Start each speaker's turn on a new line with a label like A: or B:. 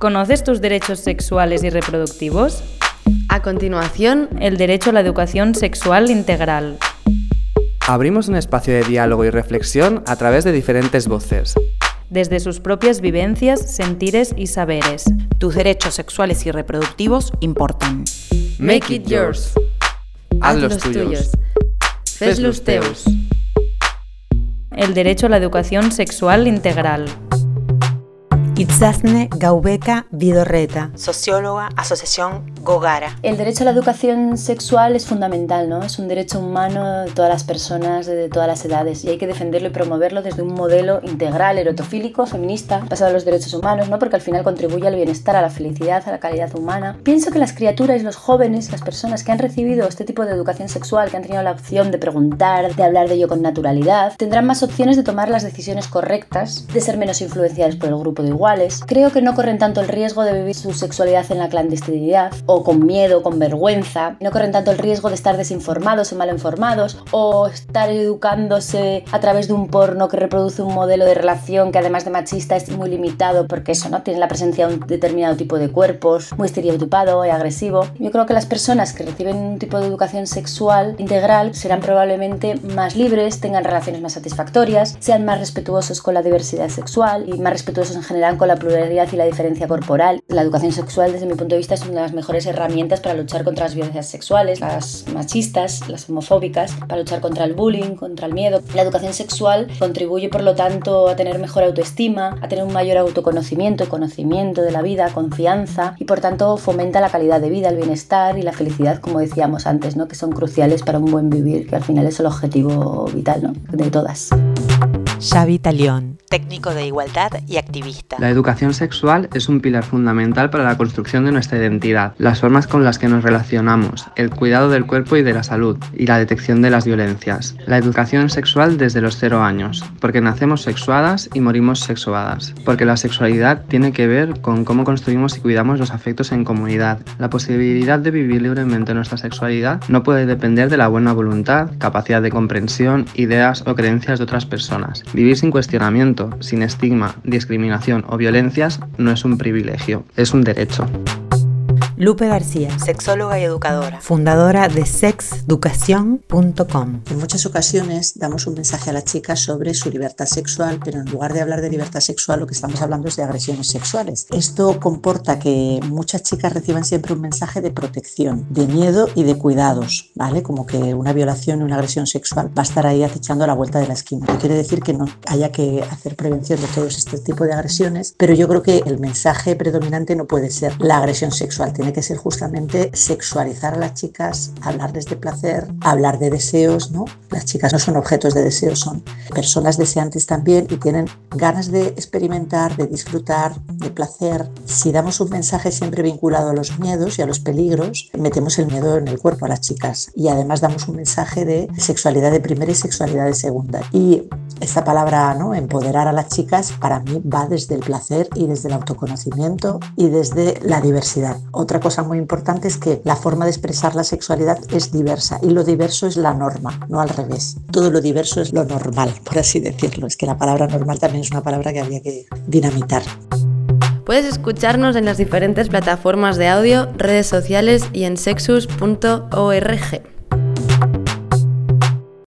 A: ¿Conoces tus derechos sexuales y reproductivos?
B: A continuación,
A: el derecho a la educación sexual integral.
C: Abrimos un espacio de diálogo y reflexión a través de diferentes voces.
A: Desde sus propias vivencias, sentires y saberes.
D: Tus derechos sexuales y reproductivos importan.
C: Make it yours. Haz los tuyos. Fes los teus.
A: El derecho a la educación sexual integral.
E: Itzazne Gaubeka Vidorreta,
D: socióloga, Asociación Gogara.
F: El derecho a la educación sexual es fundamental, ¿no? Es un derecho humano de todas las personas, de todas las edades, y hay que defenderlo y promoverlo desde un modelo integral, erotofílico, feminista, basado en los derechos humanos, ¿no? Porque al final contribuye al bienestar, a la felicidad, a la calidad humana. Pienso que las criaturas, los jóvenes, las personas que han recibido este tipo de educación sexual, que han tenido la opción de preguntar, de hablar de ello con naturalidad, tendrán más opciones de tomar las decisiones correctas, de ser menos influenciadas por el grupo de igual creo que no corren tanto el riesgo de vivir su sexualidad en la clandestinidad, o con miedo, con vergüenza, no corren tanto el riesgo de estar desinformados o mal informados, o estar educándose a través de un porno que reproduce un modelo de relación que además de machista es muy limitado porque eso, ¿no? Tiene la presencia de un determinado tipo de cuerpos, muy estereotipado y agresivo. Yo creo que las personas que reciben un tipo de educación sexual integral serán probablemente más libres, tengan relaciones más satisfactorias, sean más respetuosos con la diversidad sexual y más respetuosos en general con la pluralidad y la diferencia corporal. La educación sexual, desde mi punto de vista, es una de las mejores herramientas para luchar contra las violencias sexuales, las machistas, las homofóbicas, para luchar contra el bullying, contra el miedo. La educación sexual contribuye, por lo tanto, a tener mejor autoestima, a tener un mayor autoconocimiento, conocimiento de la vida, confianza y, por tanto, fomenta la calidad de vida, el bienestar y la felicidad, como decíamos antes, ¿no? que son cruciales para un buen vivir, que al final es el objetivo vital ¿no? de todas.
E: Xavi Talión,
D: técnico de igualdad y activista.
C: La educación sexual es un pilar fundamental para la construcción de nuestra identidad, las formas con las que nos relacionamos, el cuidado del cuerpo y de la salud y la detección de las violencias. La educación sexual desde los cero años, porque nacemos sexuadas y morimos sexuadas, porque la sexualidad tiene que ver con cómo construimos y cuidamos los afectos en comunidad. La posibilidad de vivir libremente nuestra sexualidad no puede depender de la buena voluntad, capacidad de comprensión, ideas o creencias de otras personas. Vivir sin cuestionamiento, sin estigma, discriminación o violencias no es un privilegio, es un derecho.
E: Lupe García,
D: sexóloga y educadora,
E: fundadora de sexeducación.com.
G: En muchas ocasiones damos un mensaje a la chica sobre su libertad sexual, pero en lugar de hablar de libertad sexual, lo que estamos hablando es de agresiones sexuales. Esto comporta que muchas chicas reciban siempre un mensaje de protección, de miedo y de cuidados, ¿vale? Como que una violación o una agresión sexual va a estar ahí acechando a la vuelta de la esquina. No quiere decir que no haya que hacer prevención de todos este tipo de agresiones, pero yo creo que el mensaje predominante no puede ser la agresión sexual, tiene que ser justamente sexualizar a las chicas, hablarles de placer, hablar de deseos, ¿no? Las chicas no son objetos de deseo, son personas deseantes también y tienen ganas de experimentar, de disfrutar, de placer. Si damos un mensaje siempre vinculado a los miedos y a los peligros, metemos el miedo en el cuerpo a las chicas y además damos un mensaje de sexualidad de primera y sexualidad de segunda. Y esta palabra, ¿no? Empoderar a las chicas, para mí va desde el placer y desde el autoconocimiento y desde la diversidad. Cosa muy importante es que la forma de expresar la sexualidad es diversa y lo diverso es la norma, no al revés. Todo lo diverso es lo normal, por así decirlo. Es que la palabra normal también es una palabra que había que dinamitar.
B: Puedes escucharnos en las diferentes plataformas de audio, redes sociales y en sexus.org.